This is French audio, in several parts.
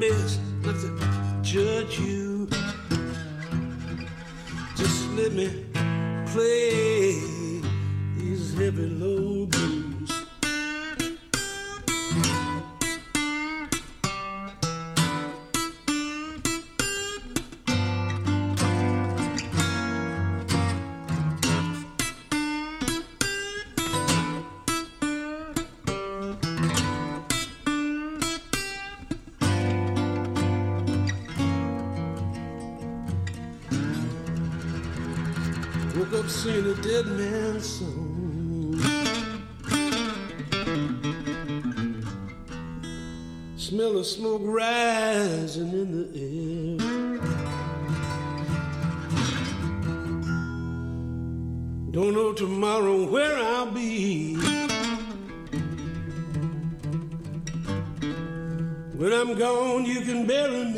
best not to judge you. Just let me play these heavy loads. dead man's soul. Smell of smoke rising in the air. Don't know tomorrow where I'll be. When I'm gone, you can bury me.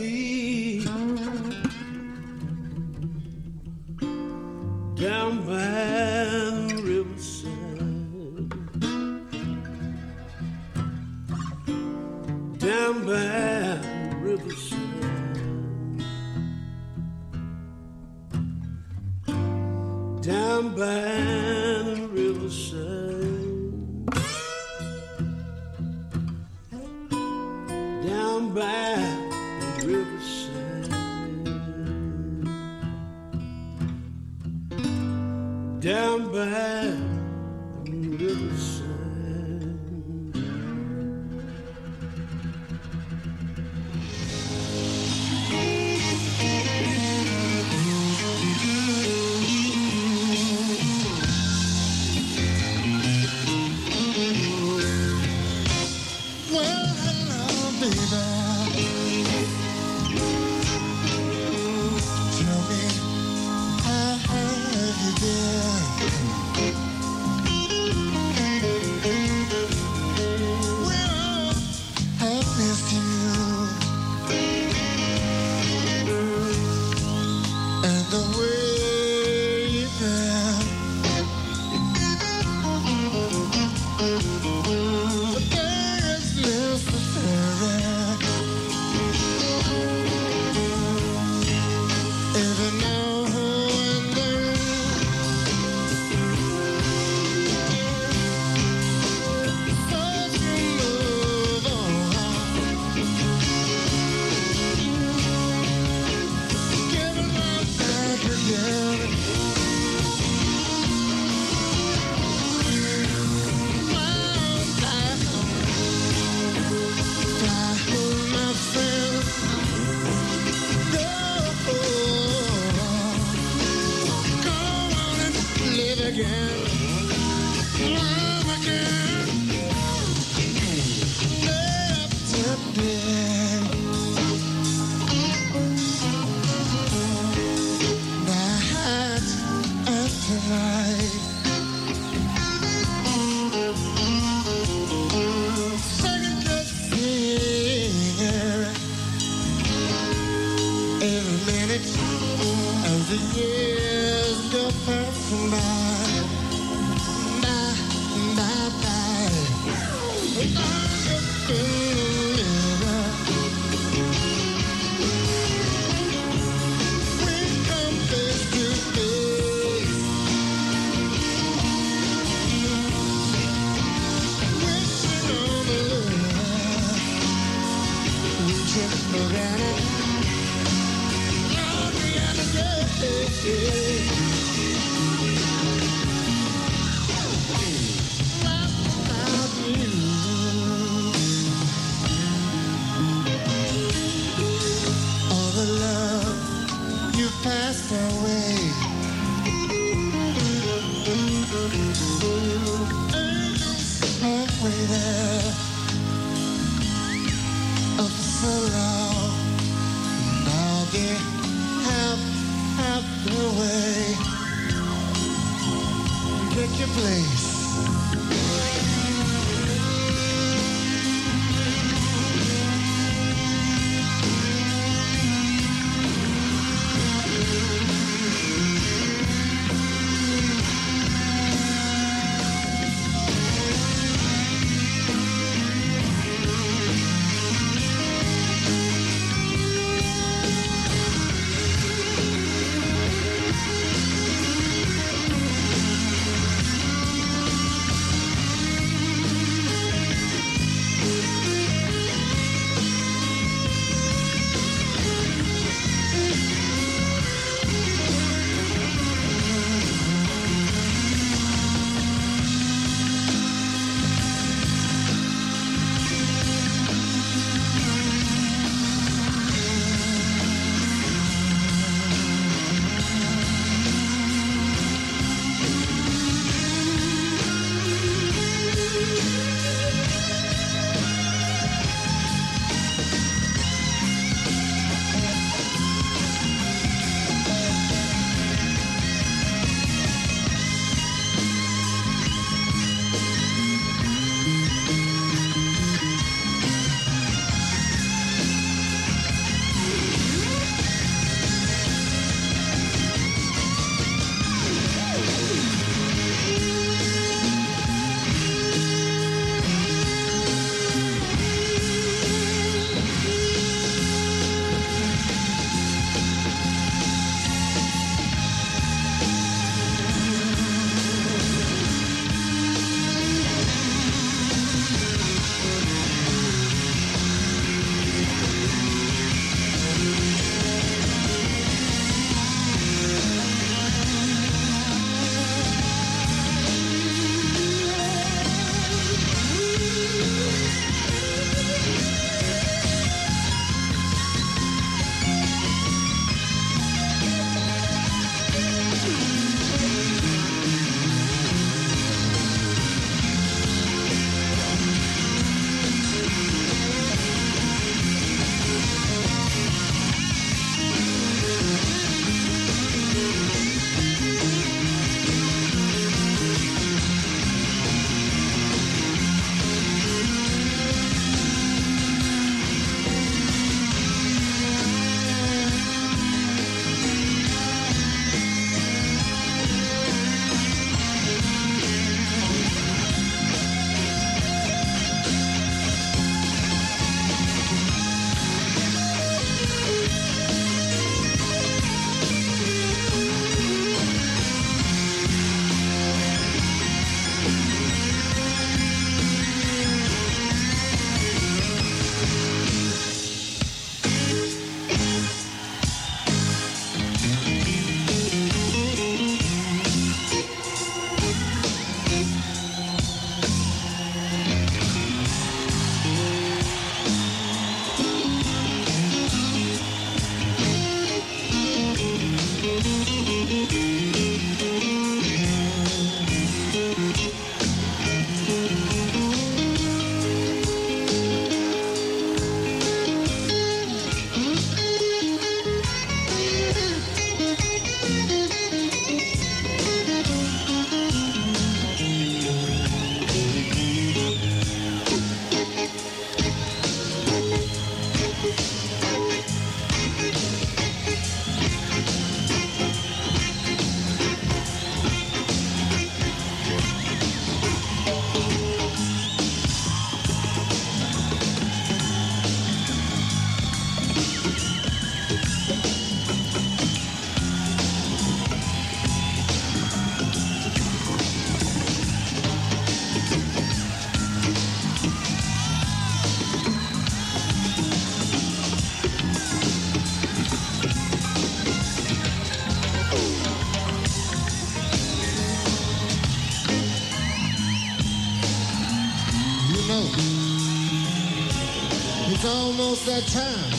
That time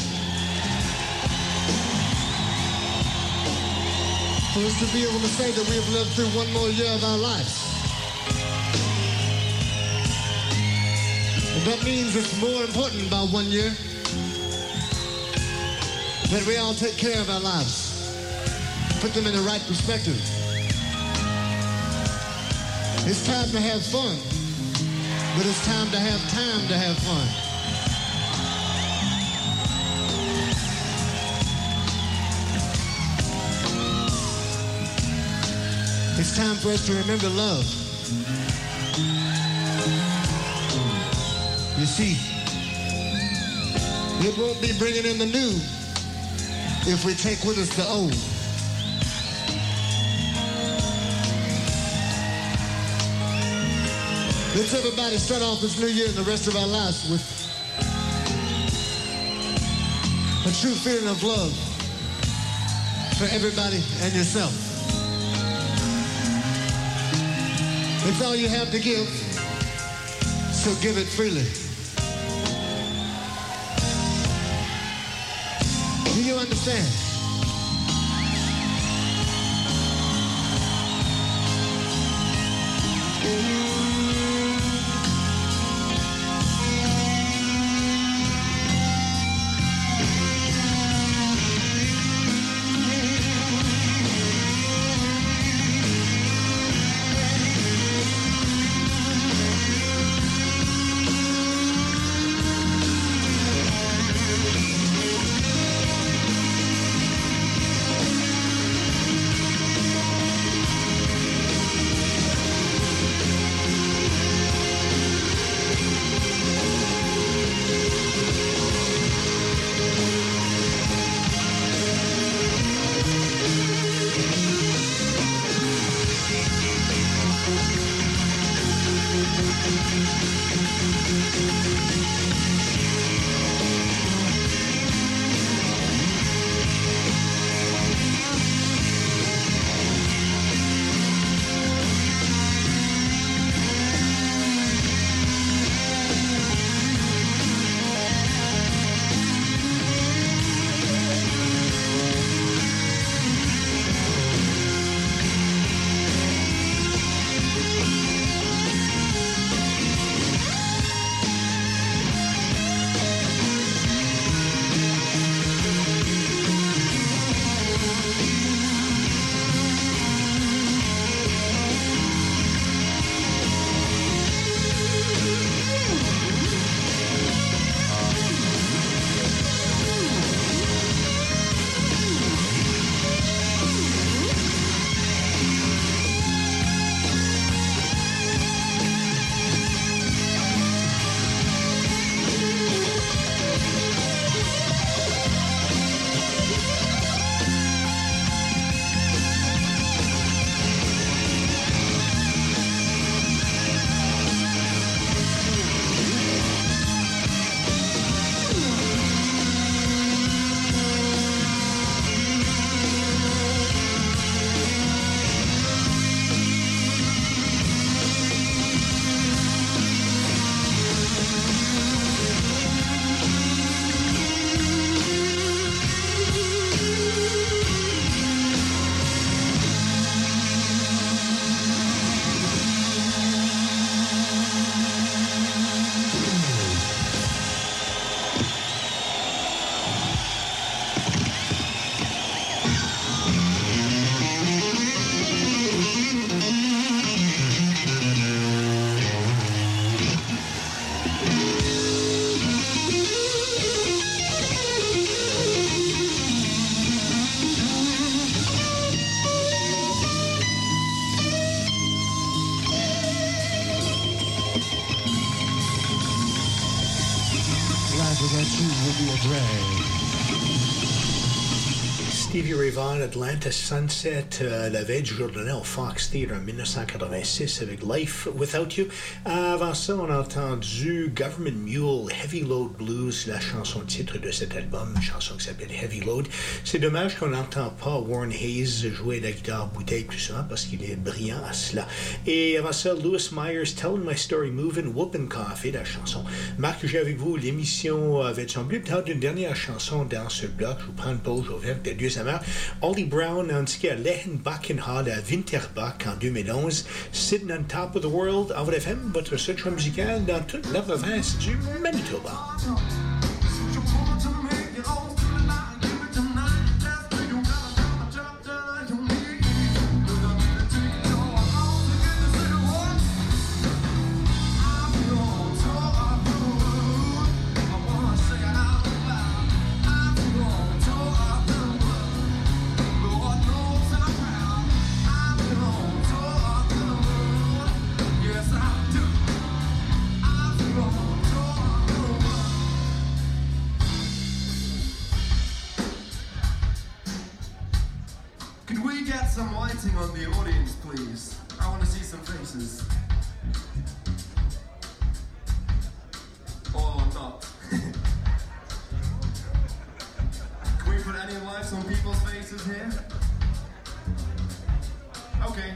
for us to be able to say that we have lived through one more year of our lives. And that means it's more important about one year that we all take care of our lives, put them in the right perspective. It's time to have fun, but it's time to have time to have fun. It's time for us to remember love. You see, it won't be bringing in the new if we take with us the old. Let's everybody start off this new year and the rest of our lives with a true feeling of love for everybody and yourself. It's all you have to give, so give it freely. Do you understand? Stevie Ray Vaughan, Atlanta Sunset, euh, la veille du jour Fox Theatre en 1986 avec Life Without You. avant ça, on a entendu Government Mule, Heavy Load Blues, la chanson titre de cet album, une chanson qui s'appelle Heavy Load. C'est dommage qu'on n'entend pas Warren Hayes jouer la guitare bouteille plus souvent parce qu'il est brillant à cela. Et avant ça, Lewis Myers, Telling My Story Moving, Whoopin' Coffee, la chanson. Marc, j'ai avec vous l'émission avait semblé peut-être une dernière chanson dans ce bloc. Je vous prends une pause, je reviens avec deux amers. Ollie Brown, indiqué à Lehenbachen Hall à Winterbach en 2011. Sitting on Top of the World, en FM, votre seul choix musical dans toute la province du Manitoba. we get some lighting on the audience, please? I want to see some faces. Or not. Can we put any lights on people's faces here? Okay.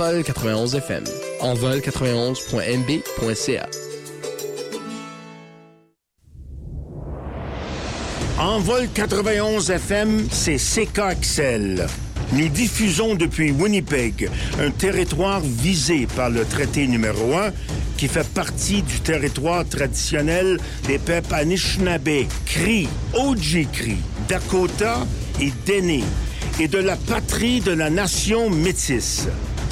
Envol 91 FM. Envol91.mb.ca. Envol 91 FM, c'est CKXL. Nous diffusons depuis Winnipeg, un territoire visé par le traité numéro 1 qui fait partie du territoire traditionnel des peuples Anishinaabe, Cree, Oji-Cree, Dakota et Dene, et de la patrie de la nation métisse.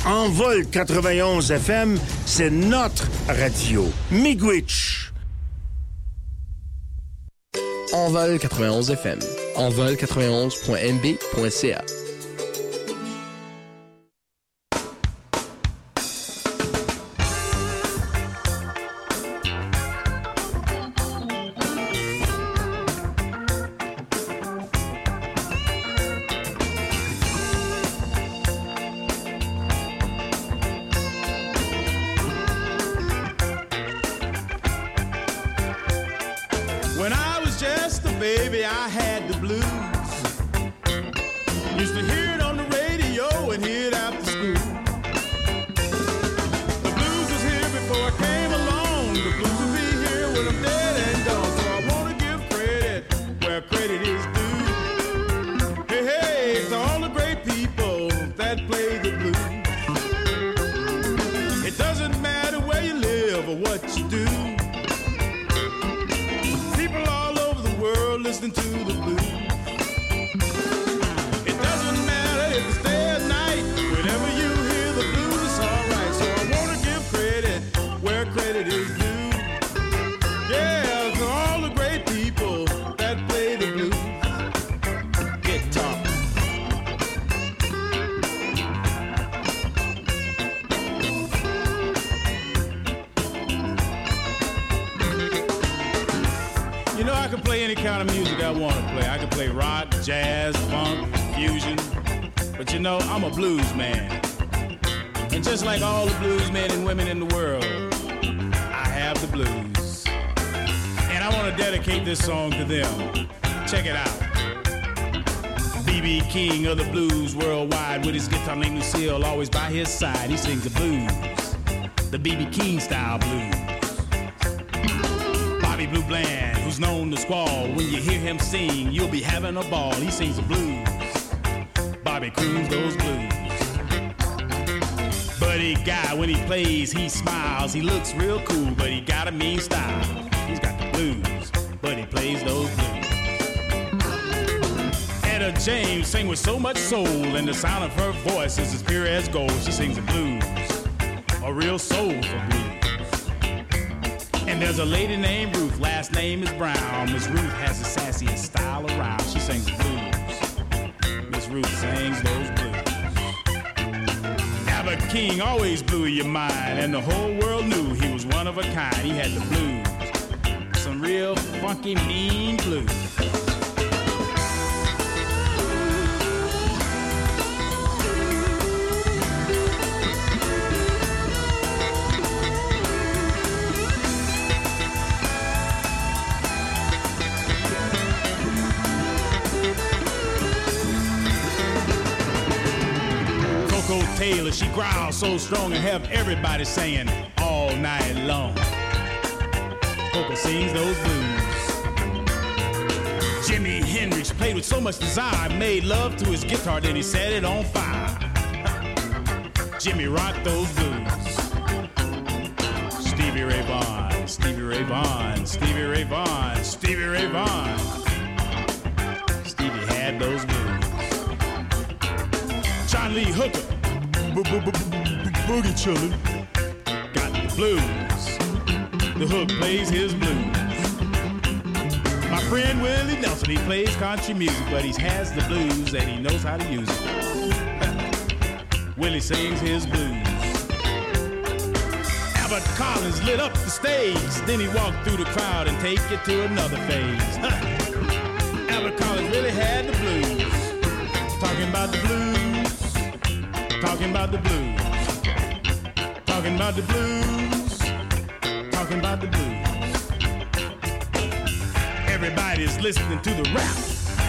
Envol 91 FM, c'est notre radio. Miigwech. Envol 91 FM. Envol91.mb.ca. Blues. And I want to dedicate this song to them. Check it out. B.B. King of the blues worldwide with his guitar named Lucille always by his side. He sings the blues, the B.B. King style blues. Bobby Blue Bland, who's known to squall, when you hear him sing, you'll be having a ball. He sings the blues. Bobby croons those blues. Buddy guy, when he plays, he smiles. He looks real cool, but he got a mean style. He's got the blues, but he plays those blues. Etta James sing with so much soul, and the sound of her voice is as pure as gold. She sings the blues, a real soul for blues. And there's a lady named Ruth, last name is Brown. Miss Ruth has the sassiest style around. She sings the blues. Miss Ruth sings those blues. Albert King always blew your mind, and the whole world knew he was one of a kind. He had the blues, some real funky, mean blues. She growls so strong and have everybody saying all night long. Coco sings those blues. Jimi Hendrix played with so much desire, made love to his guitar, then he set it on fire. Jimmy rocked those blues. Stevie Ray Vaughan, Stevie Ray Vaughan, Stevie Ray Vaughan, Stevie Ray Vaughan. Stevie had those blues. John Lee Hooker, boogie chillin', got the blues. The hook plays his blues. My friend Willie Nelson, he plays country music, but he has the blues and he knows how to use it. Willie sings his blues. Albert Collins lit up the stage, then he walked through the crowd and take it to another phase. Albert Collins really had the blues. Talking about the blues. Talking about the blues. Talking about the blues. Talking about the blues. Everybody's listening to the rap.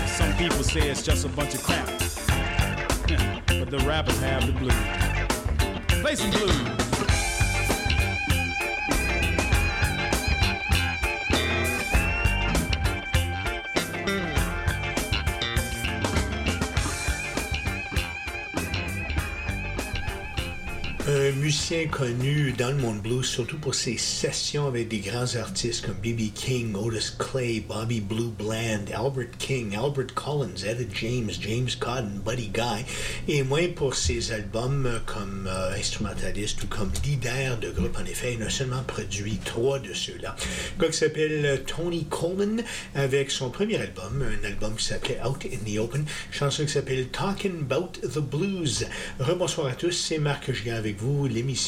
Some people say it's just a bunch of crap. But the rappers have the blues. Play some blues. Connu dans le monde blues, surtout pour ses sessions avec des grands artistes comme B.B. King, Otis Clay, Bobby Blue Bland, Albert King, Albert Collins, Etta James, James Cotton, Buddy Guy, et moins pour ses albums comme euh, instrumentaliste ou comme leader de groupe. En effet, il a seulement produit trois de ceux-là. Un gars qui s'appelle Tony Coleman avec son premier album, un album qui s'appelait Out in the Open, chanson qui s'appelle Talking About the Blues. Rebonsoir à tous, c'est Marc Gigant avec vous. L'émission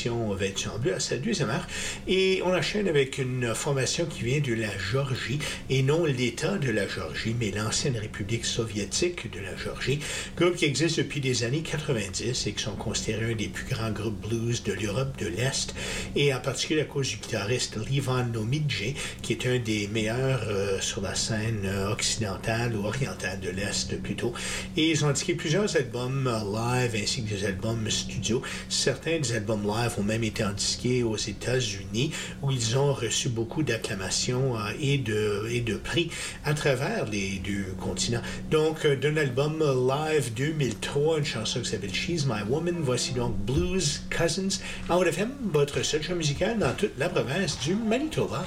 être en bleu à sa deuxième heure. Et on enchaîne avec une formation qui vient de la Géorgie, et non l'État de la Géorgie, mais l'ancienne République soviétique de la Géorgie. Groupe qui existe depuis des années 90 et qui sont considérés un des plus grands groupes blues de l'Europe de l'Est, et en particulier à cause du guitariste Livan Nomidje, qui est un des meilleurs euh, sur la scène euh, occidentale ou orientale de l'Est plutôt. Et ils ont indiqué plusieurs albums euh, live ainsi que des albums studio. Certains des albums live ont même été indiqués aux États-Unis, où ils ont reçu beaucoup d'acclamations euh, et, de, et de prix à travers les deux continents. Donc, euh, d'un album euh, live 2003, une chanson qui s'appelle She's My Woman. Voici donc Blues Cousins. En FM, votre seul show musical dans toute la province du Manitoba.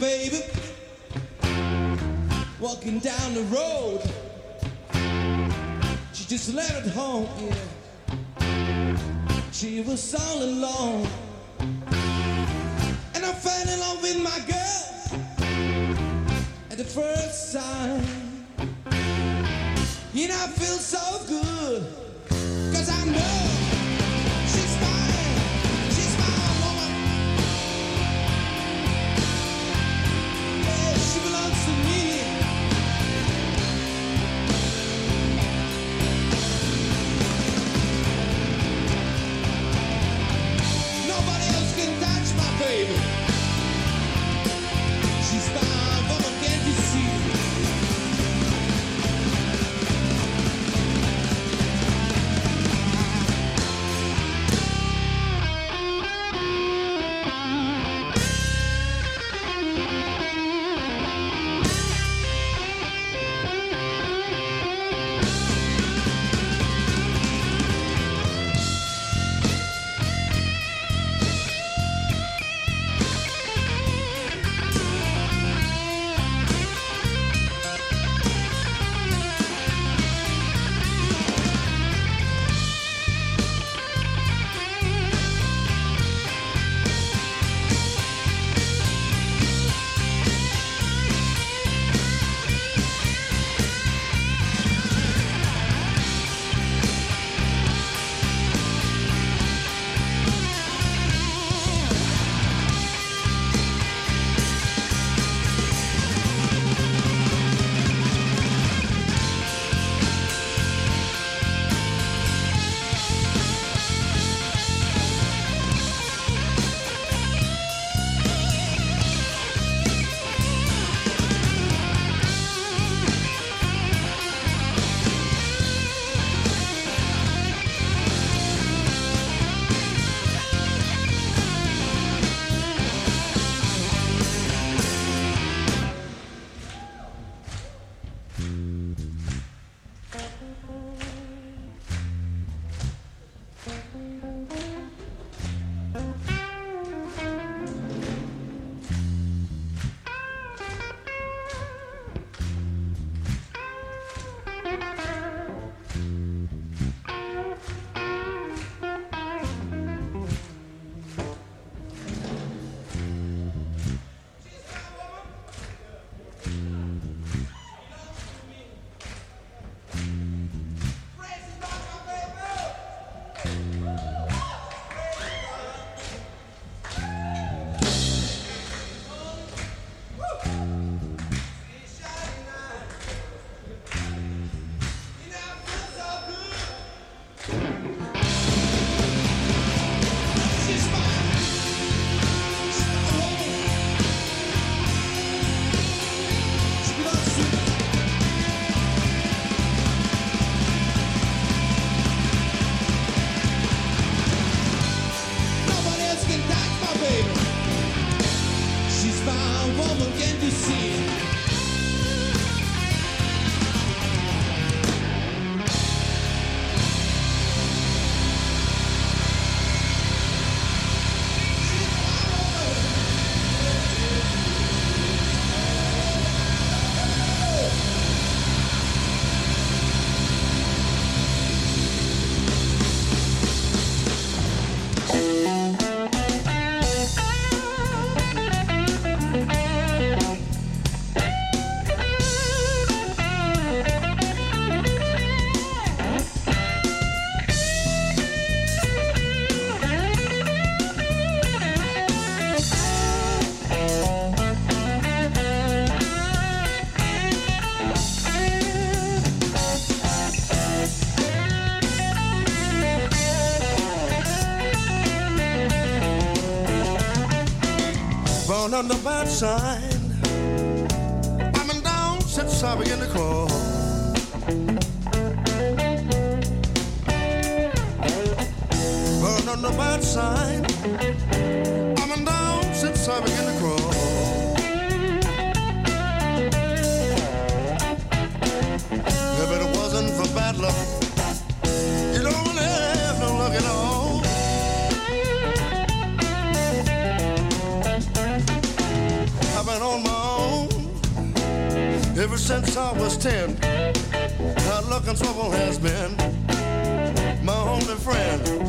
baby. Walking down the road. She just left home, yeah. She was all alone. outside. since I was ten. Her looking trouble has been my only friend.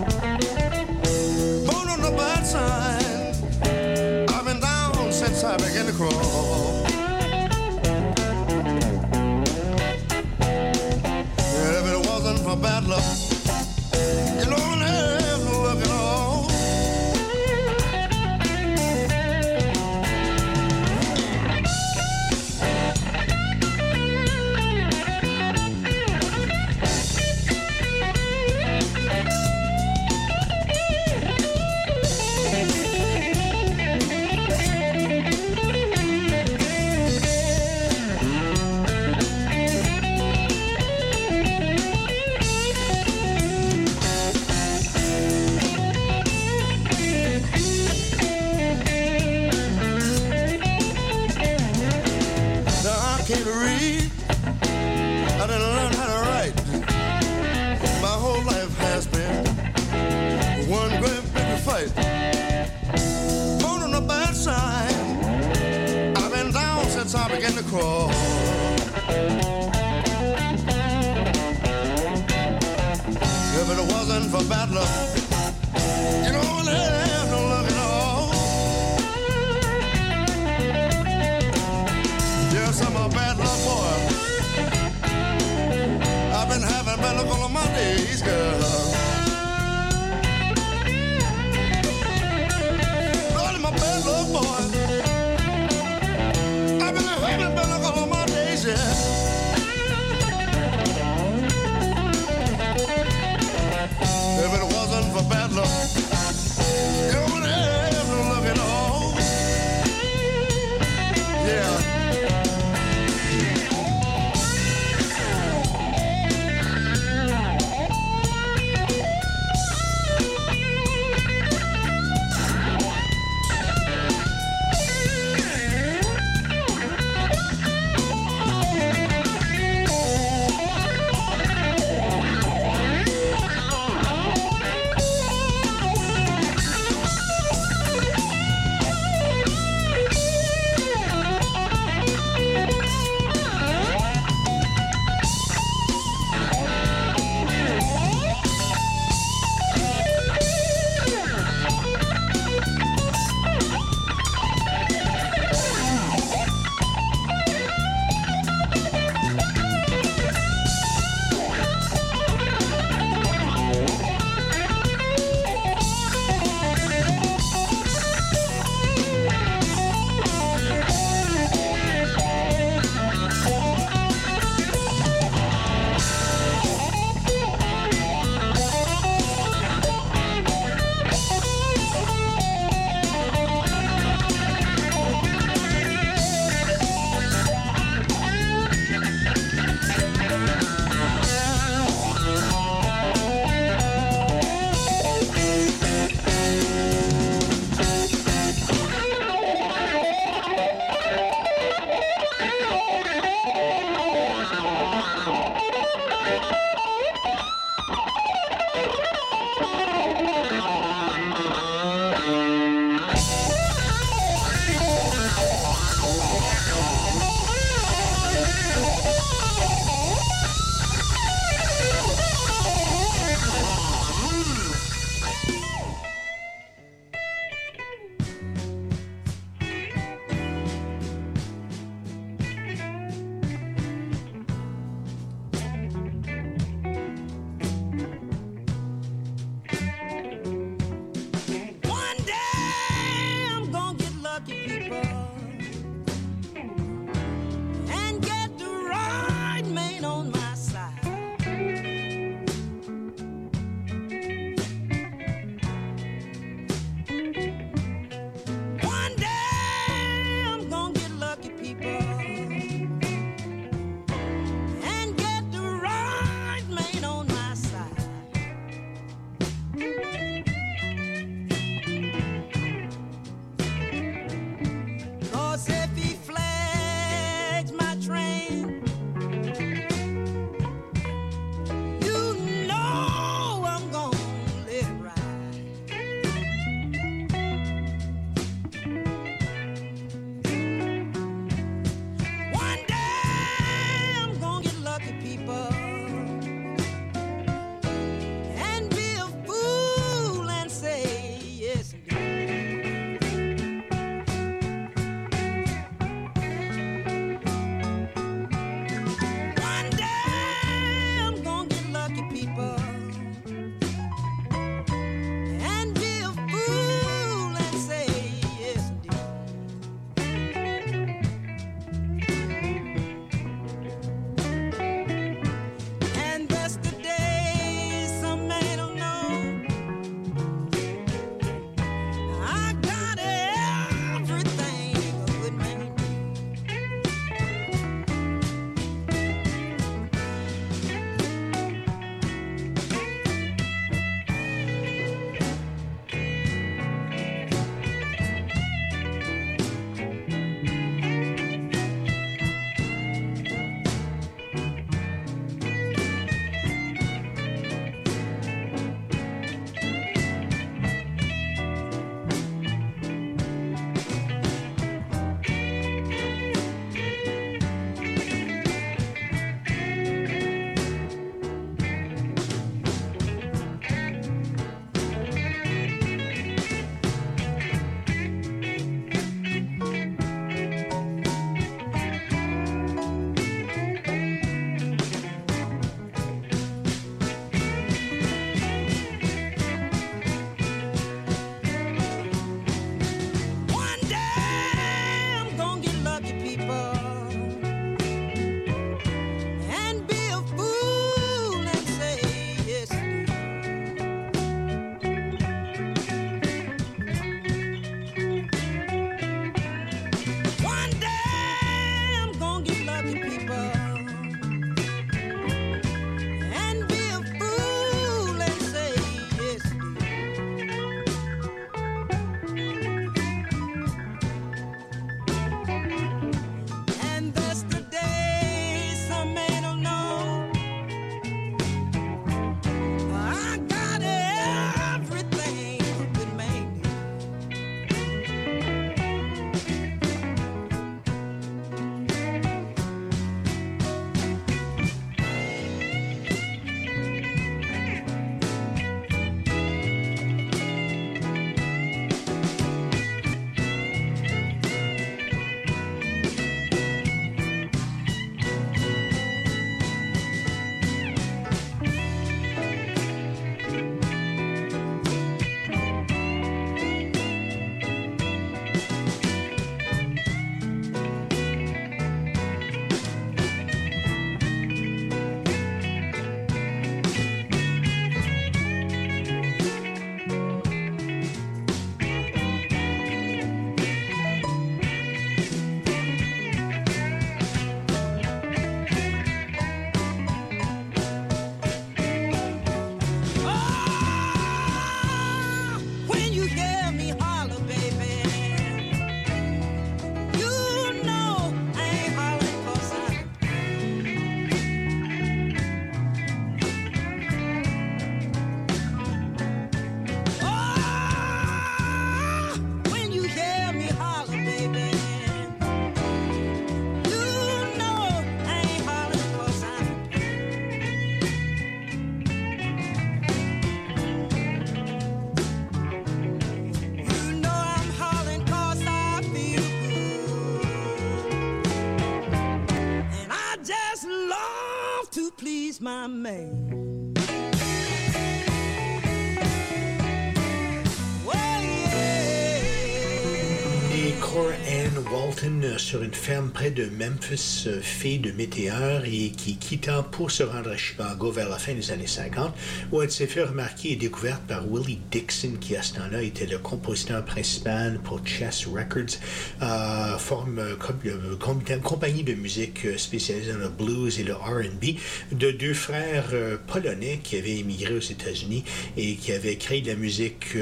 Euh, sur une ferme près de Memphis, euh, fille de météore et qui quitta pour se rendre à Chicago vers la fin des années 50, où elle s'est fait remarquer et découverte par Willie Dixon, qui à ce temps-là était le compositeur principal pour Chess Records, euh, forme euh, euh, com- compagnie de musique spécialisée dans le blues et le R&B, de deux frères polonais qui avaient émigré aux États-Unis et qui avaient créé de la musique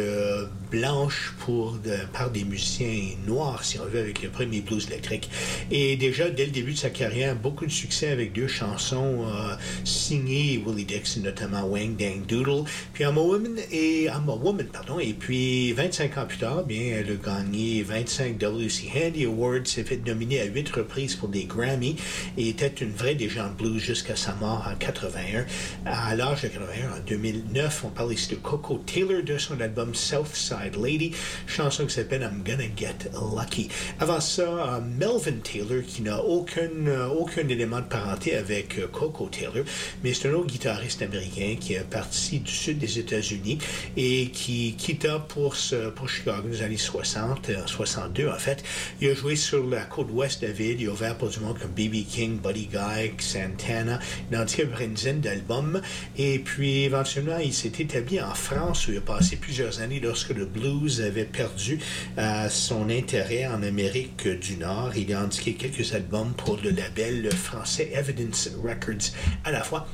blanche pour par des musiciens noirs, si on veut, avec le premier blues électrique. Et déjà, dès le début de sa carrière, beaucoup de succès avec deux chansons signées Willie Dixon, notamment Wang Dang Doodle, puis I'm a Woman, et I'm a Woman, pardon. Et puis, 25 ans plus tard, bien, elle a gagné 25 WC Handy Awards, s'est fait nominer à 8 reprises pour des Grammy et était une vraie légende blues jusqu'à sa mort en 81. À l'âge de 81, en 2009, on parle ici de Coco Taylor de son album Southside Lady, chanson qui s'appelle I'm Gonna Get Lucky. Avant ça, euh, Melvin Taylor, qui n'a aucun, euh, aucun élément de parenté avec euh, Coco Taylor, mais c'est un autre guitariste américain qui est parti du sud des États-Unis et qui quitta pour, Chicago dans les années 60, euh, 62 en fait. Il a joué sur la côte ouest de la il a ouvert pour du monde comme B.B. King, Buddy Guy, Santana, il a indiqué une dizaine d'albums et puis éventuellement il s'est établi en France où il a passé plusieurs années lorsque le blues avait perdu euh, son intérêt en Amérique du Nord. Il a indiqué quelques albums pour le label français Evidence Records à la fois.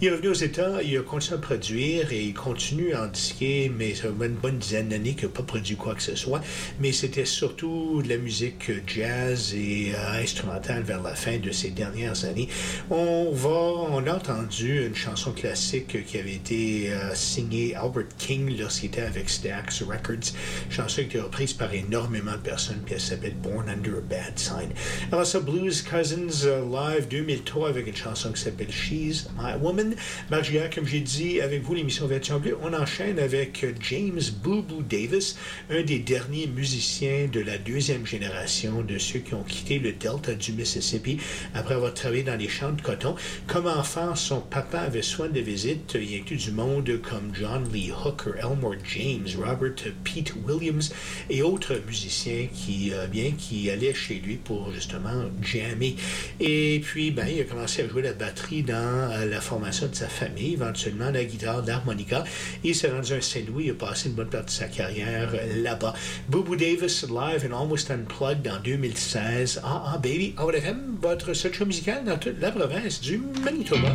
Il est revenu aux États, il a continué à produire et il continue à en disquer, mais ça fait une bonne dizaine d'années qu'il n'a pas produit quoi que ce soit. Mais c'était surtout de la musique euh, jazz et euh, instrumentale vers la fin de ces dernières années. On va, on a entendu une chanson classique qui avait été euh, signée Albert King lorsqu'il était avec Stax Records, chanson qui a été reprise par énormément de personnes, puis elle s'appelle Born Under a Bad Sign. Alors ça, Blues Cousins Live 2003 avec une chanson qui s'appelle She's My Woman. Marc comme j'ai dit, avec vous, l'émission 21 on enchaîne avec James Boo Boo Davis, un des derniers musiciens de la deuxième génération de ceux qui ont quitté le delta du Mississippi après avoir travaillé dans les champs de coton. Comme enfant, son papa avait soin de visites, il inclut du monde comme John Lee Hooker, Elmore James, Robert Pete Williams et autres musiciens qui, euh, bien, qui allaient chez lui pour justement jammer. Et puis, ben, il a commencé à jouer la batterie dans euh, la formation de sa famille, éventuellement la guitare, l'harmonica. Il s'est rendu à Saint-Louis, il a passé une bonne partie de sa carrière euh, là-bas. Booboo Davis live and almost unplugged en 2016. Ah, ah, baby, FM, votre seul show musical dans toute la province du Manitoba.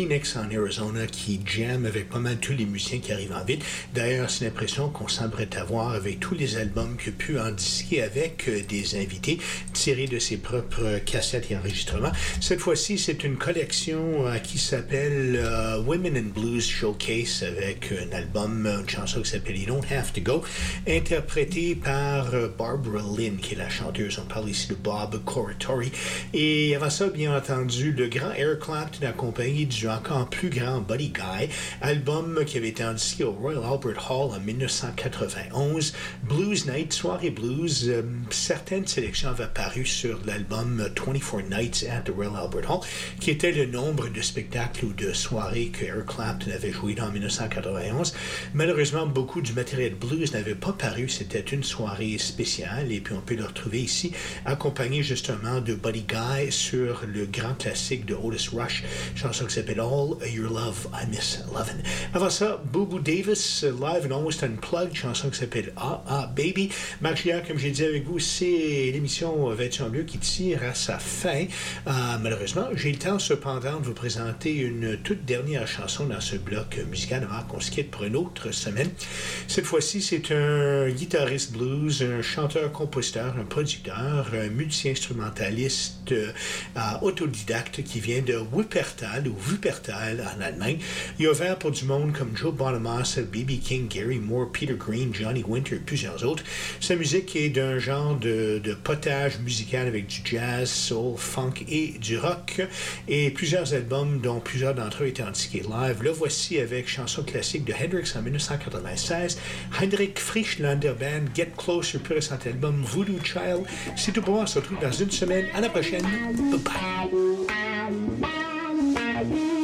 Phoenix en Arizona qui jamme avec pas mal tous les musiciens qui arrivent en ville. D'ailleurs, c'est l'impression qu'on s'emprête à voir avec tous les albums a pu en disquer avec euh, des invités tirés de ses propres cassettes et enregistrements. Cette fois-ci, c'est une collection euh, qui s'appelle euh, Women in Blues Showcase avec un album, une chanson qui s'appelle You Don't Have to Go, interprétée par euh, Barbara Lynn, qui est la chanteuse. On parle ici de Bob Corritore. Et avant ça, bien entendu, le grand Eric Clapton accompagné du encore plus grand Buddy Guy, album qui avait été disqué au Royal Albert Hall en 1991. Blues Night, soirée blues. certaines sélections avaient apparu sur l'album 24 Nights at the Royal Albert Hall, qui était le nombre de spectacles ou de soirées que Eric Clapton avait joué dans 1991. Malheureusement, beaucoup du matériel blues n'avait pas paru. C'était une soirée spéciale et puis on peut le retrouver ici, accompagné justement de Buddy Guy sur le grand classique de Otis Rush, chanson qui s'appelle All Your Love I Miss Lovin'. Avant ça, Boo Davis, live and almost unplugged, chanson qui s'appelle Ah Ah Baby. Marc Gillard, comme j'ai dit avec vous, c'est l'émission Bleu qui tire à sa fin. Euh, malheureusement, j'ai le temps cependant de vous présenter une toute dernière chanson dans ce bloc musical avant qu'on se quitte pour une autre semaine. Cette fois-ci, c'est un guitariste blues, un chanteur-compositeur, un producteur, un multi-instrumentaliste euh, autodidacte qui vient de Wuppertal ou Wuppertal en Allemagne. Il a ouvert pour du monde comme Joe Bonamassa, B.B. King, Gary Moore, Peter Green, Johnny Winter et plusieurs autres. Sa musique est d'un genre de, de potage musical avec du jazz, soul, funk et du rock. Et plusieurs albums, dont plusieurs d'entre eux étaient indiqués live. Le voici avec chanson classique de Hendrix en 1996, Heinrich Frischlander Band, Get Closer, plus récent album Voodoo Child. C'est tout pour moi, on se retrouve dans une semaine. À la prochaine. Bye bye.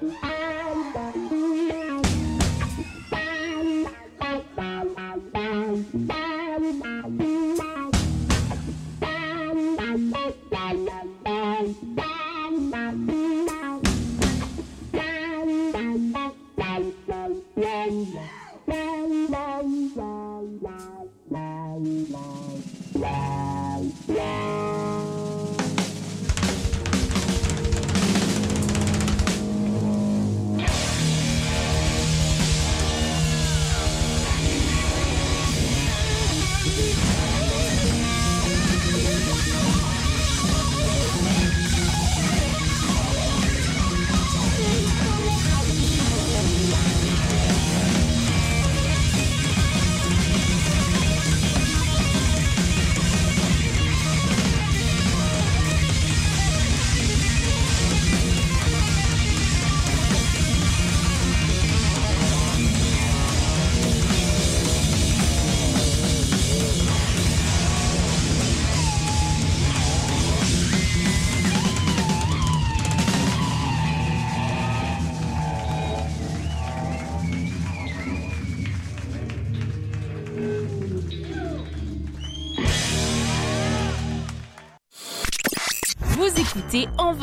button.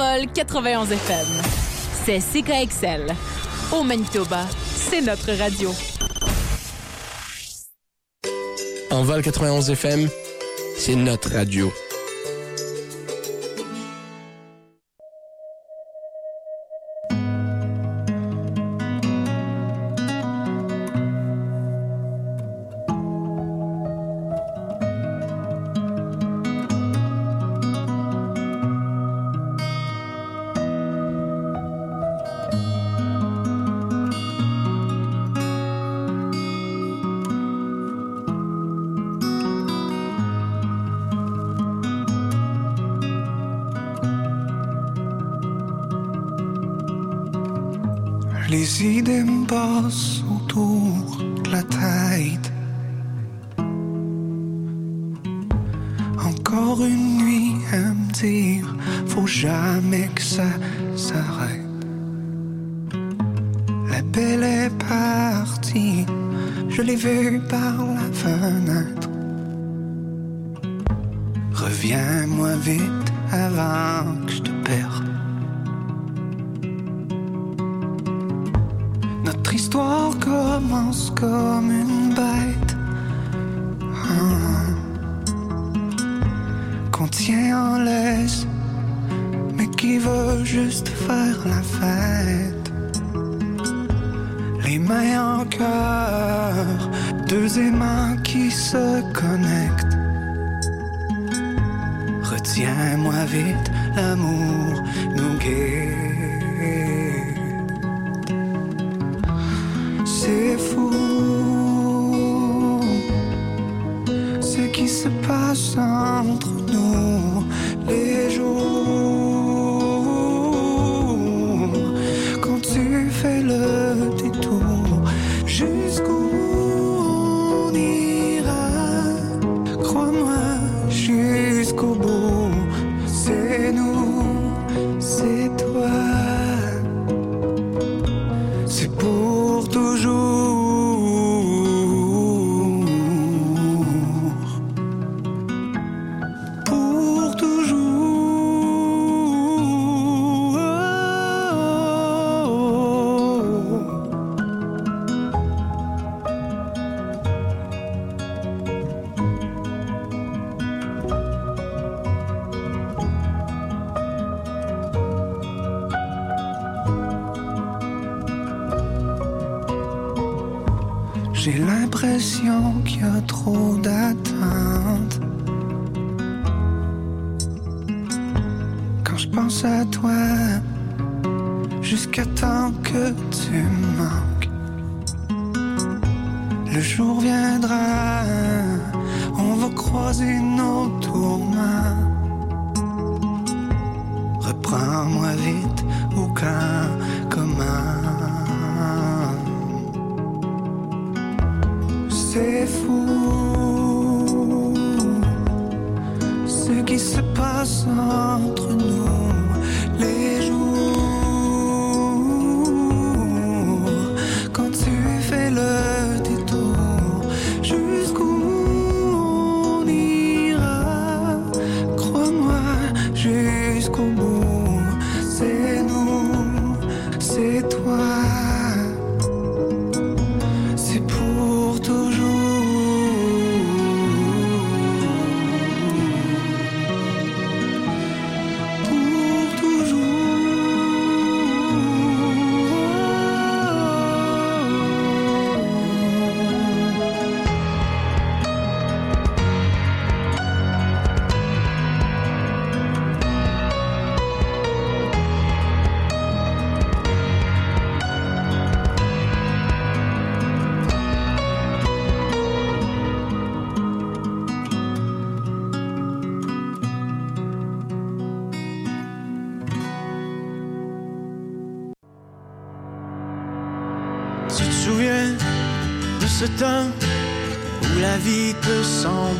Parole 91 FM. C'est CKXL. Au Manitoba, c'est notre radio. En Val 91 FM, c'est notre radio. pour toujours.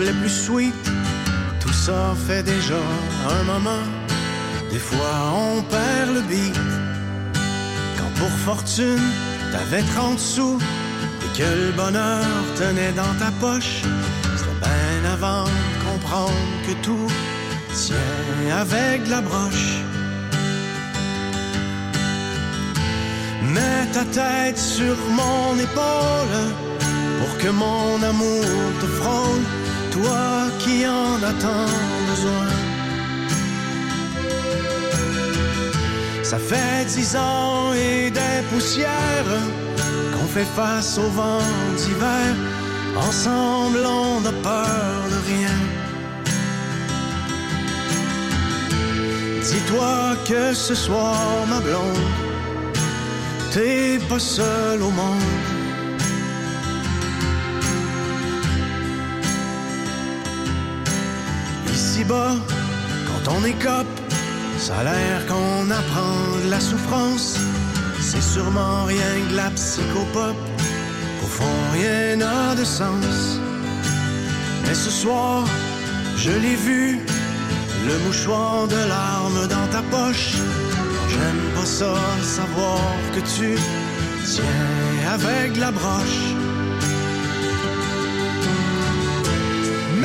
Semblait plus sweet? Tout ça fait déjà un moment. Des fois on perd le beat. Quand pour fortune t'avais 30 sous et que le bonheur tenait dans ta poche, c'était bien avant de comprendre que tout tient avec la broche. Mets ta tête sur mon épaule pour que mon amour te frôle, toi qui en as tant besoin. Ça fait dix ans et des poussières qu'on fait face au vent d'hiver. Ensemble, on n'a peur de rien. Dis-toi que ce soir, ma blonde, t'es pas seul au monde. Quand on écope, ça a l'air qu'on apprend de la souffrance. C'est sûrement rien que la psychopop. Au fond, rien n'a de sens. Mais ce soir, je l'ai vu, le mouchoir de larmes dans ta poche. J'aime pas ça, savoir que tu tiens avec la broche.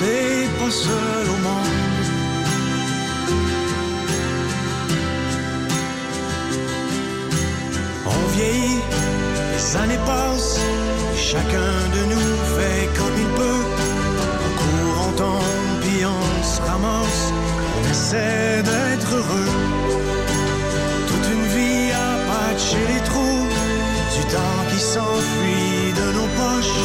t'es pas seul au monde. On vieillit, les années passent, chacun de nous fait comme il peut. On court, on tombe, puis on se ramasse, on essaie d'être heureux. Toute une vie à patcher les trous, du temps qui s'enfuit de nos poches,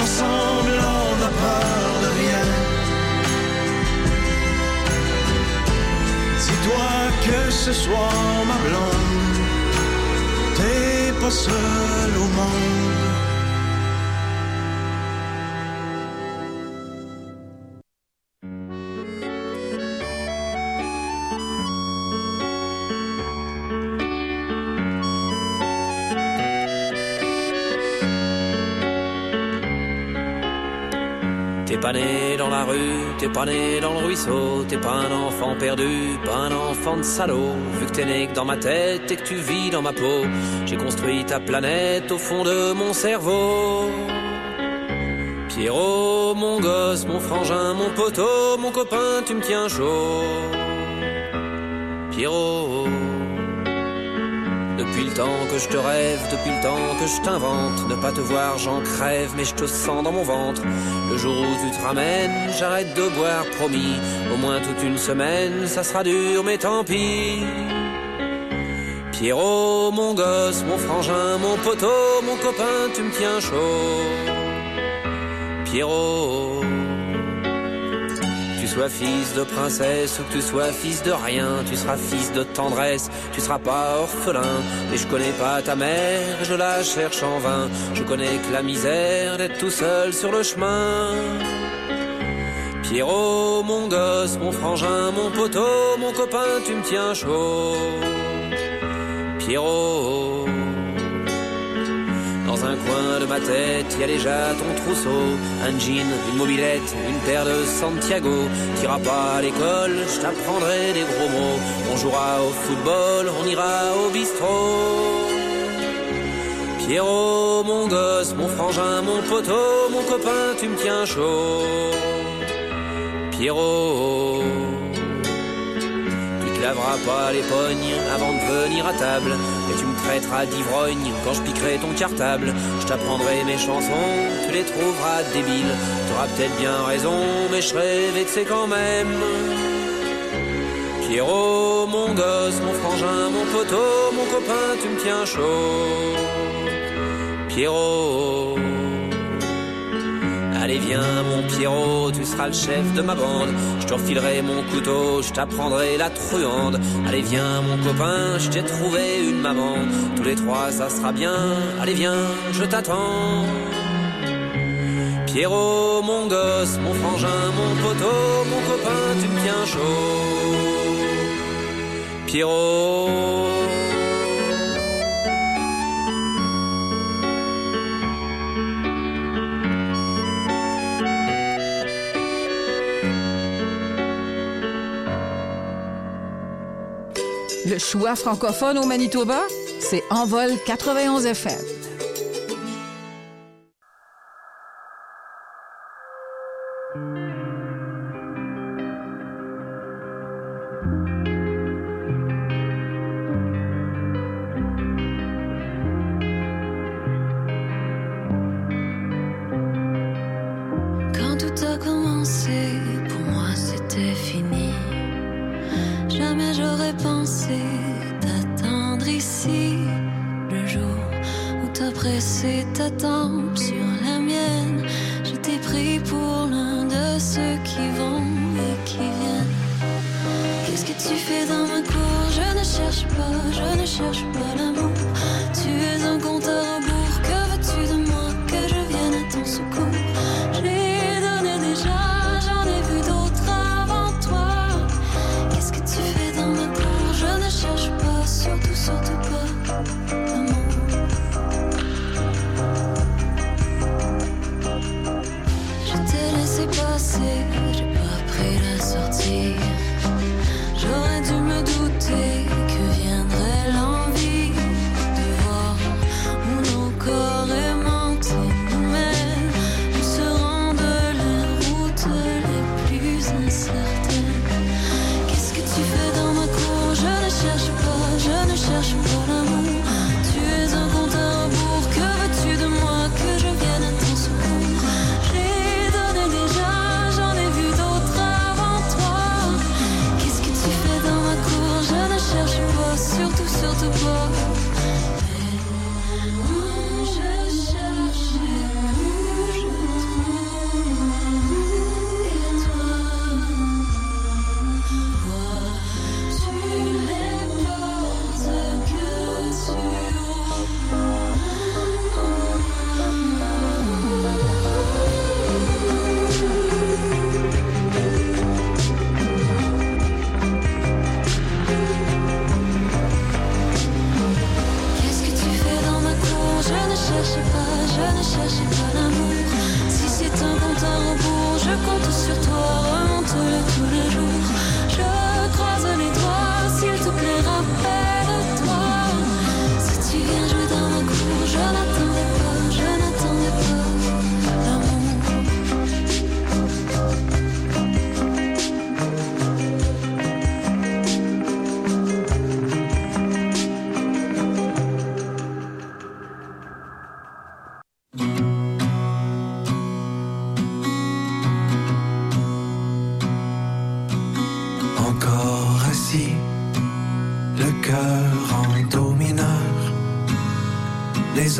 Ensemble, on n'a peur de rien. Dis-toi que ce soir, ma blonde, t'es pas seul au monde. T'es pas né dans le ruisseau, t'es pas un enfant perdu, pas un enfant de salaud. Vu que t'es né dans ma tête et que tu vis dans ma peau, j'ai construit ta planète au fond de mon cerveau. Pierrot, mon gosse, mon frangin, mon poteau, mon copain, tu me tiens chaud. Pierrot. Depuis le temps que je te rêve, depuis le temps que je t'invente, ne pas te voir j'en crève, mais je te sens dans mon ventre. Le jour où tu te ramènes, j'arrête de boire, promis. Au moins toute une semaine, ça sera dur, mais tant pis. Pierrot, mon gosse, mon frangin, mon poteau, mon copain, tu me tiens chaud. Pierrot. Sois fils de princesse ou que tu sois fils de rien, tu seras fils de tendresse, tu seras pas orphelin. Et je connais pas ta mère, je la cherche en vain. Je connais que la misère d'être tout seul sur le chemin. Pierrot, mon gosse, mon frangin, mon poteau, mon copain, tu me tiens chaud. Pierrot. Un coin de ma tête, y a déjà ton trousseau, un jean, une mobilette, une paire de Santiago. T'iras pas à l'école, je t'apprendrai des gros mots. On jouera au football, on ira au bistrot. Pierrot, mon gosse, mon frangin, mon poteau, mon copain, tu me tiens chaud. Pierrot, laveras pas les pognes avant de venir à table. Et tu me traiteras d'ivrogne quand je piquerai ton cartable. Je t'apprendrai mes chansons, tu les trouveras débiles. T'auras peut-être bien raison, mais je serai vexé quand même. Pierrot, mon gosse, mon frangin, mon poteau, mon copain, tu me tiens chaud. Pierrot. Allez viens mon Pierrot, tu seras le chef de ma bande. Je te refilerai mon couteau, je t'apprendrai la truande. Allez viens mon copain, je t'ai trouvé une maman. Tous les trois ça sera bien. Allez viens, je t'attends. Pierrot, mon gosse, mon frangin, mon poteau, mon copain, tu me tiens chaud. Pierrot. Le choix francophone au Manitoba, c'est Envol 91 FM.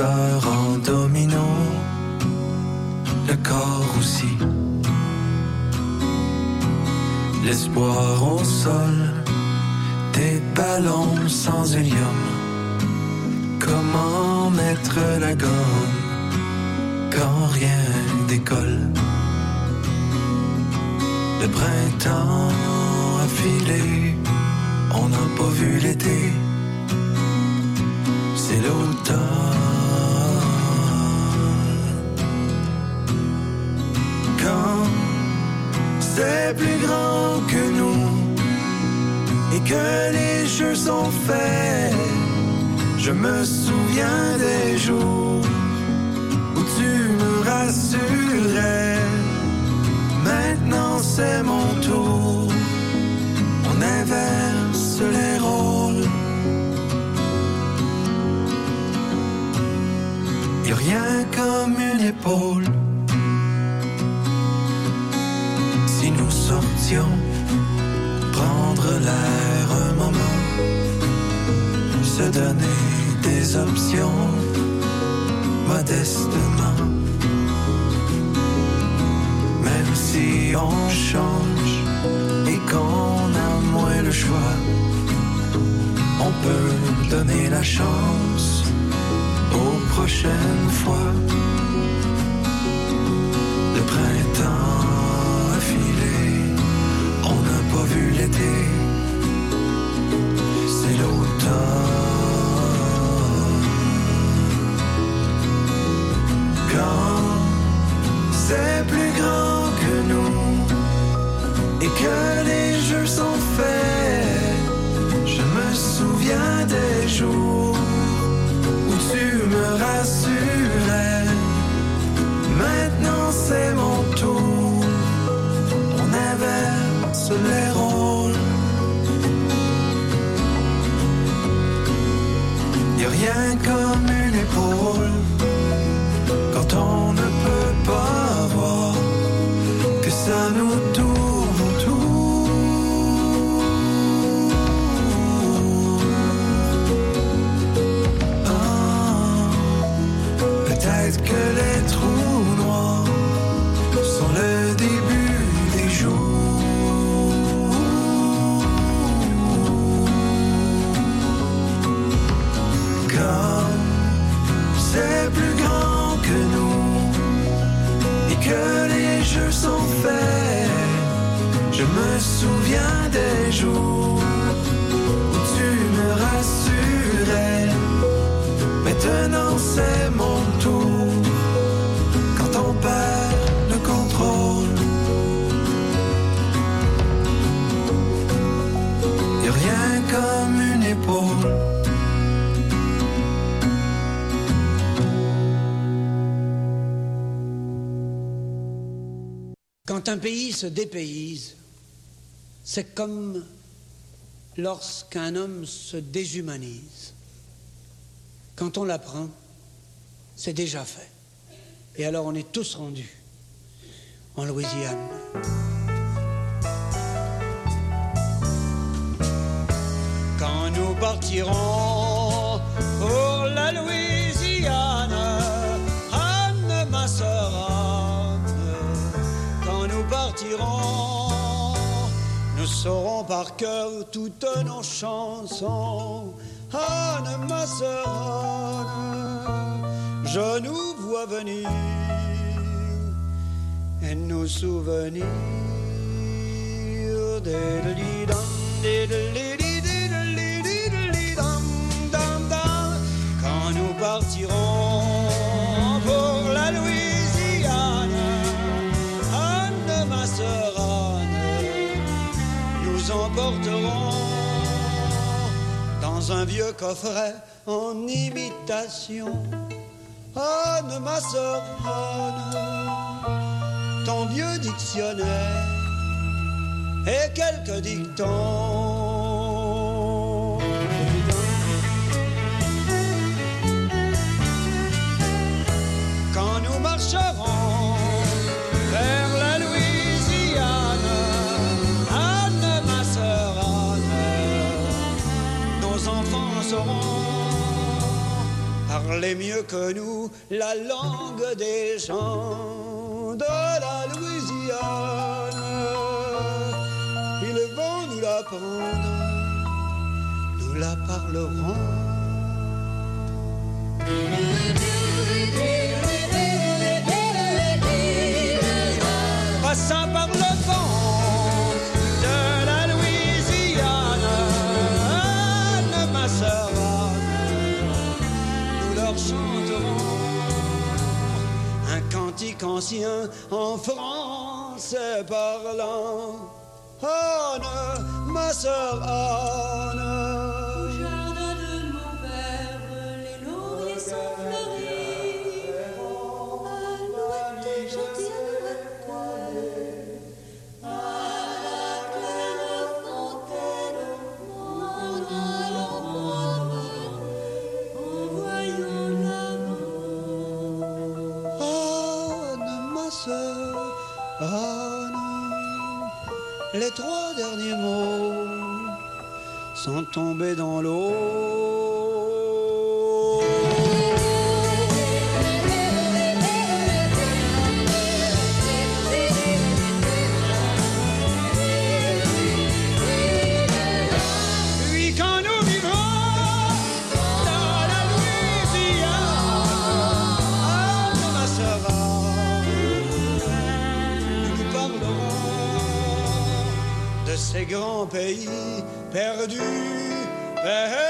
En domino, le corps aussi. L'espoir au sol, des ballons sans hélium. Comment mettre la gomme quand rien décolle? Le printemps a filé, on n'a pas vu l'été. C'est l'automne. Plus grand que nous et que les jeux sont faits, Je me souviens des jours où tu me rassurais. Maintenant c'est mon tour. On inverse les rôles. A rien comme une épaule. Donner des options modestement. Même si on change et qu'on a moins le choix, on peut donner la chance aux prochaines fois. Un pays se dépayse, c'est comme lorsqu'un homme se déshumanise. Quand on l'apprend, c'est déjà fait. Et alors on est tous rendus en Louisiane. Quand nous partirons nous saurons par cœur toutes nos chansons. Anne, ma sœur Anne, je nous vois venir et nous souvenir des quand nous partirons dans un vieux coffret en imitation. Anne, ma sœur ton vieux dictionnaire et quelques dictons. Quand nous marcherons parler mieux que nous la langue des gens de la Louisiane. Ils vont nous l'apprendre, nous la parlerons. Passant par ancien en parlant. Anne, ma sœur Anne. Trois derniers mots sont tombés dans l'eau. Grands pays perdus, perdus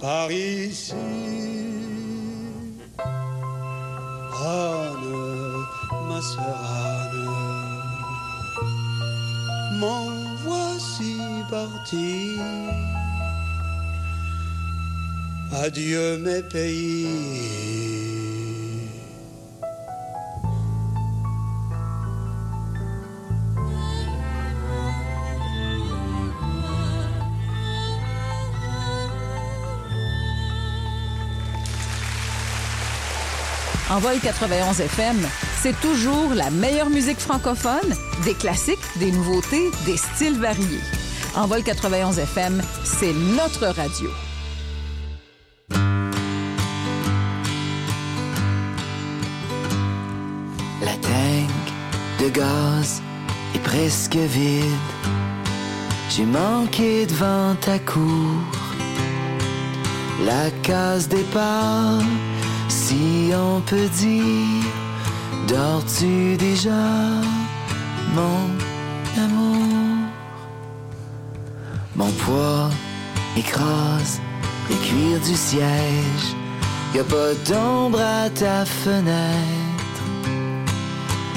par ici. Anne, ma sœur Anne, m'en voici parti. Adieu mes pays. En vol 91 FM, c'est toujours la meilleure musique francophone, des classiques, des nouveautés, des styles variés. En vol 91 FM, c'est notre radio. La tank de gaz est presque vide. J'ai manqué devant ta cour. La case départ, si on peut dire, dors-tu déjà, mon amour? Mon poids écrase le cuir du siège. Y a pas d'ombre à ta fenêtre.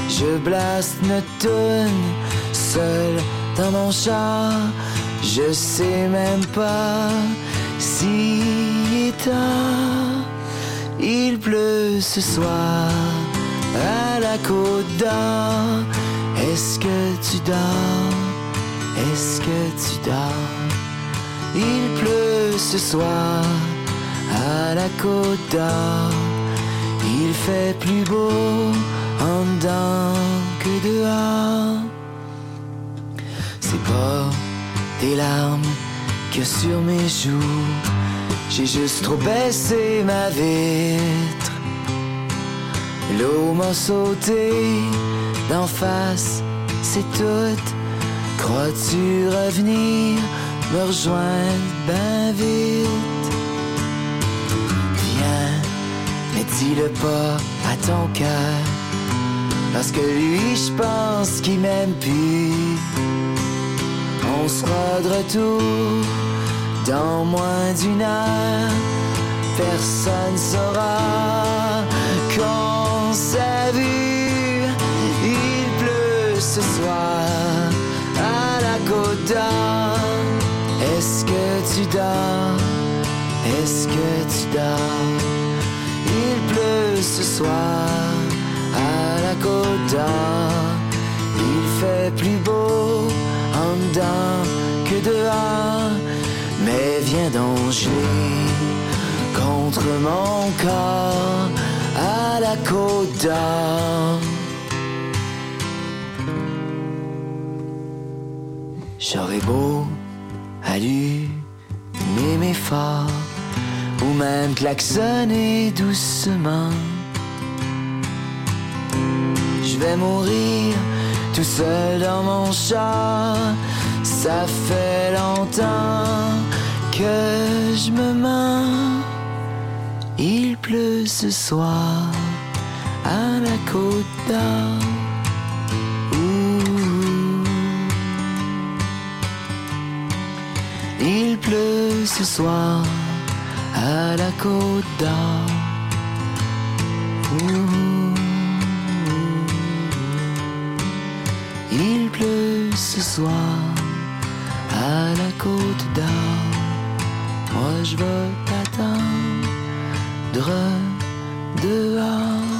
Je blaste notre tune seul dans mon char. Je sais même pas si est tard. Il pleut ce soir à la côte d'Or. Est-ce que tu dors? Est-ce que tu dors? Il pleut ce soir à la côte d'Or. Il fait plus beau en dedans que dehors. C'est pas des larmes que sur mes joues. J'ai juste trop baissé ma vitre. L'eau m'a sauté d'en face, c'est tout. Crois-tu revenir me rejoindre ben vite? Viens, mais dis-le pas à ton cœur. Parce que lui, je pense qu'il m'aime plus. On sera de retour dans moins d'une heure. Personne saura qu'on s'est vu. Il pleut ce soir à la côte. Est-ce que tu dors? Est-ce que tu dors? Il pleut ce soir à la côte. Il fait plus beau en dedans que dehors. Mais viens jouer contre mon corps à la côte d'Or. J'aurais beau allumer mes phares ou même klaxonner doucement. Je vais mourir tout seul dans mon char. Ça fait longtemps que je me mens. Il pleut ce soir à la côte d'Or. Il pleut ce soir à la côte d'Or. Il pleut ce soir à la côte d'Or. Moi je veux t'attendre dehors.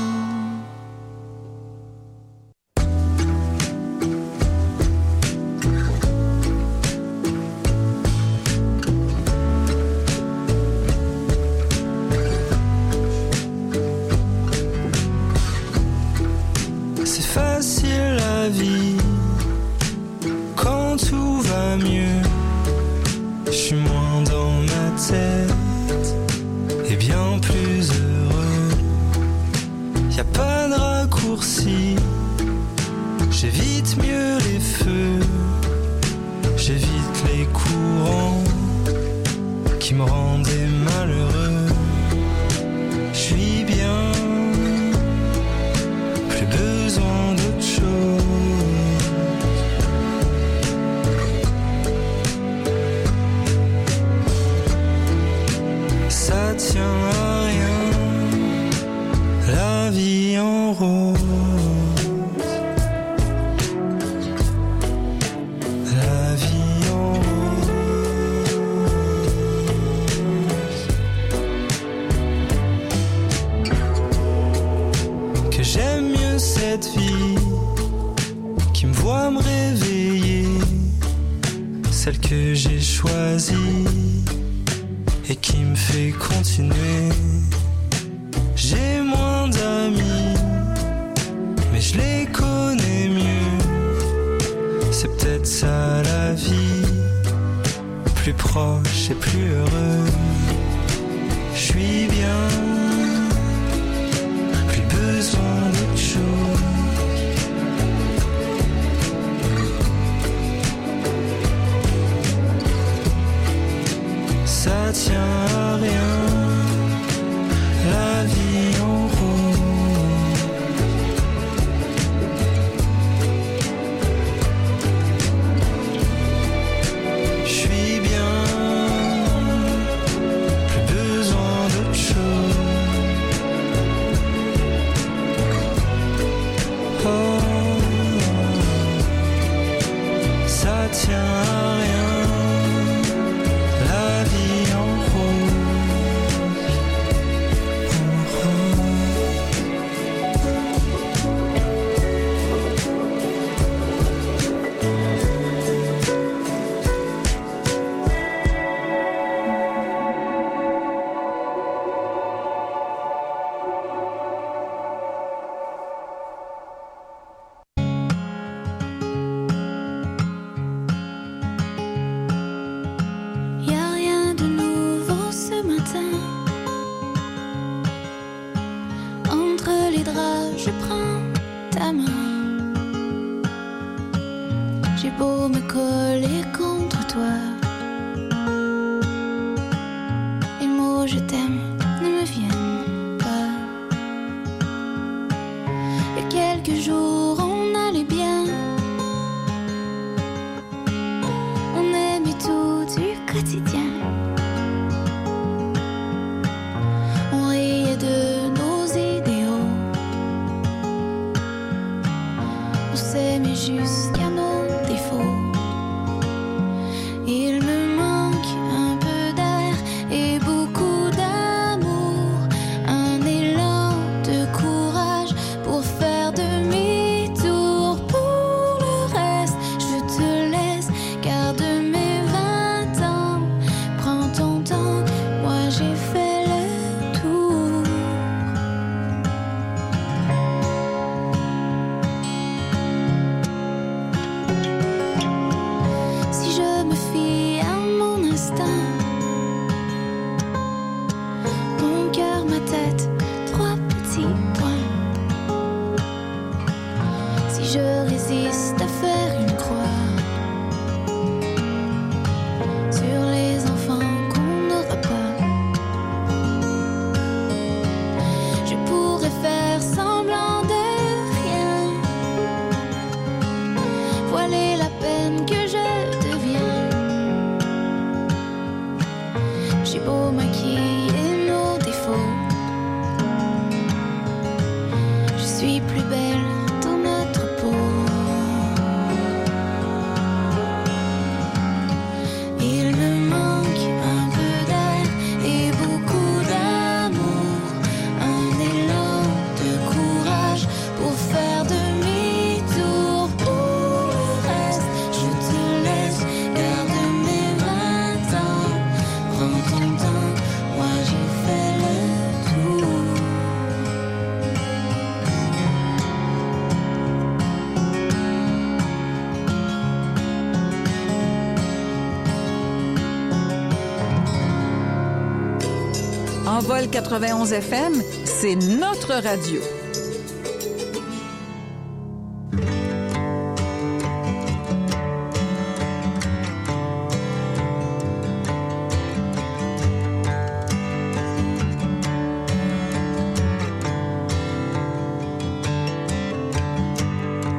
Envol 91 FM, c'est notre radio.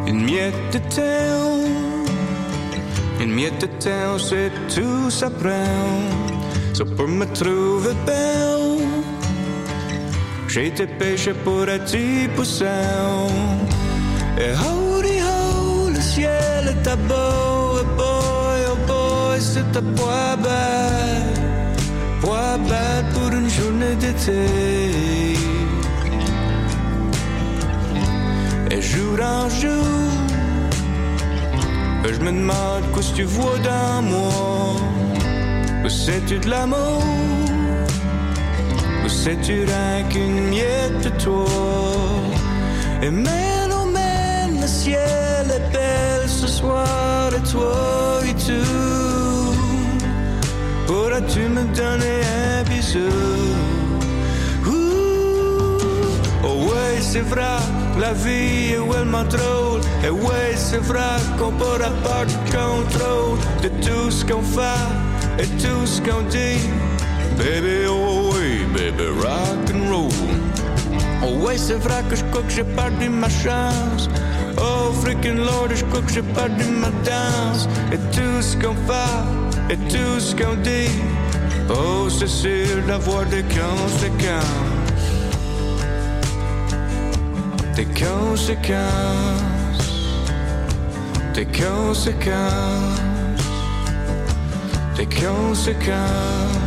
Une miette de terre, une miette de terre, c'est tout ça prend. Ça pour me trouver belle. J'ai été pêché pour un petit poussin. Et howdy ho, le ciel est à beau. Et boy, oh boy, c'est à poids bête. Poids bête pour une journée d'été. Et jour en jour, je me demande qu'est-ce que tu vois dans moi. C'est-tu de l'amour? Le ciel est belle ce soir et toi et tout. Pourras-tu me donner un bisou? Ouh, Oh ouais, c'est vrai, la vie est vraiment drôle. Et ouais, c'est vrai qu'on pourra pas contrôle de tout ce qu'on fait et tout ce qu'on dit. Baby, oh baby, rock and roll. Oh ouais, c'est vrai que je crois que j'ai perdu ma chance. Oh freaking lord, je crois que j'ai perdu ma danse. Et tout ce qu'on fait et tout ce qu'on dit. Oh, c'est sûr d'avoir des conséquences des conséquences, des conséquences, des conséquences.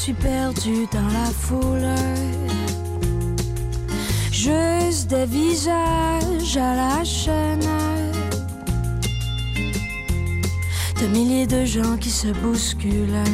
Suis perdue dans la foule. Juste des visages à la chaîne. De milliers de gens qui se bousculent.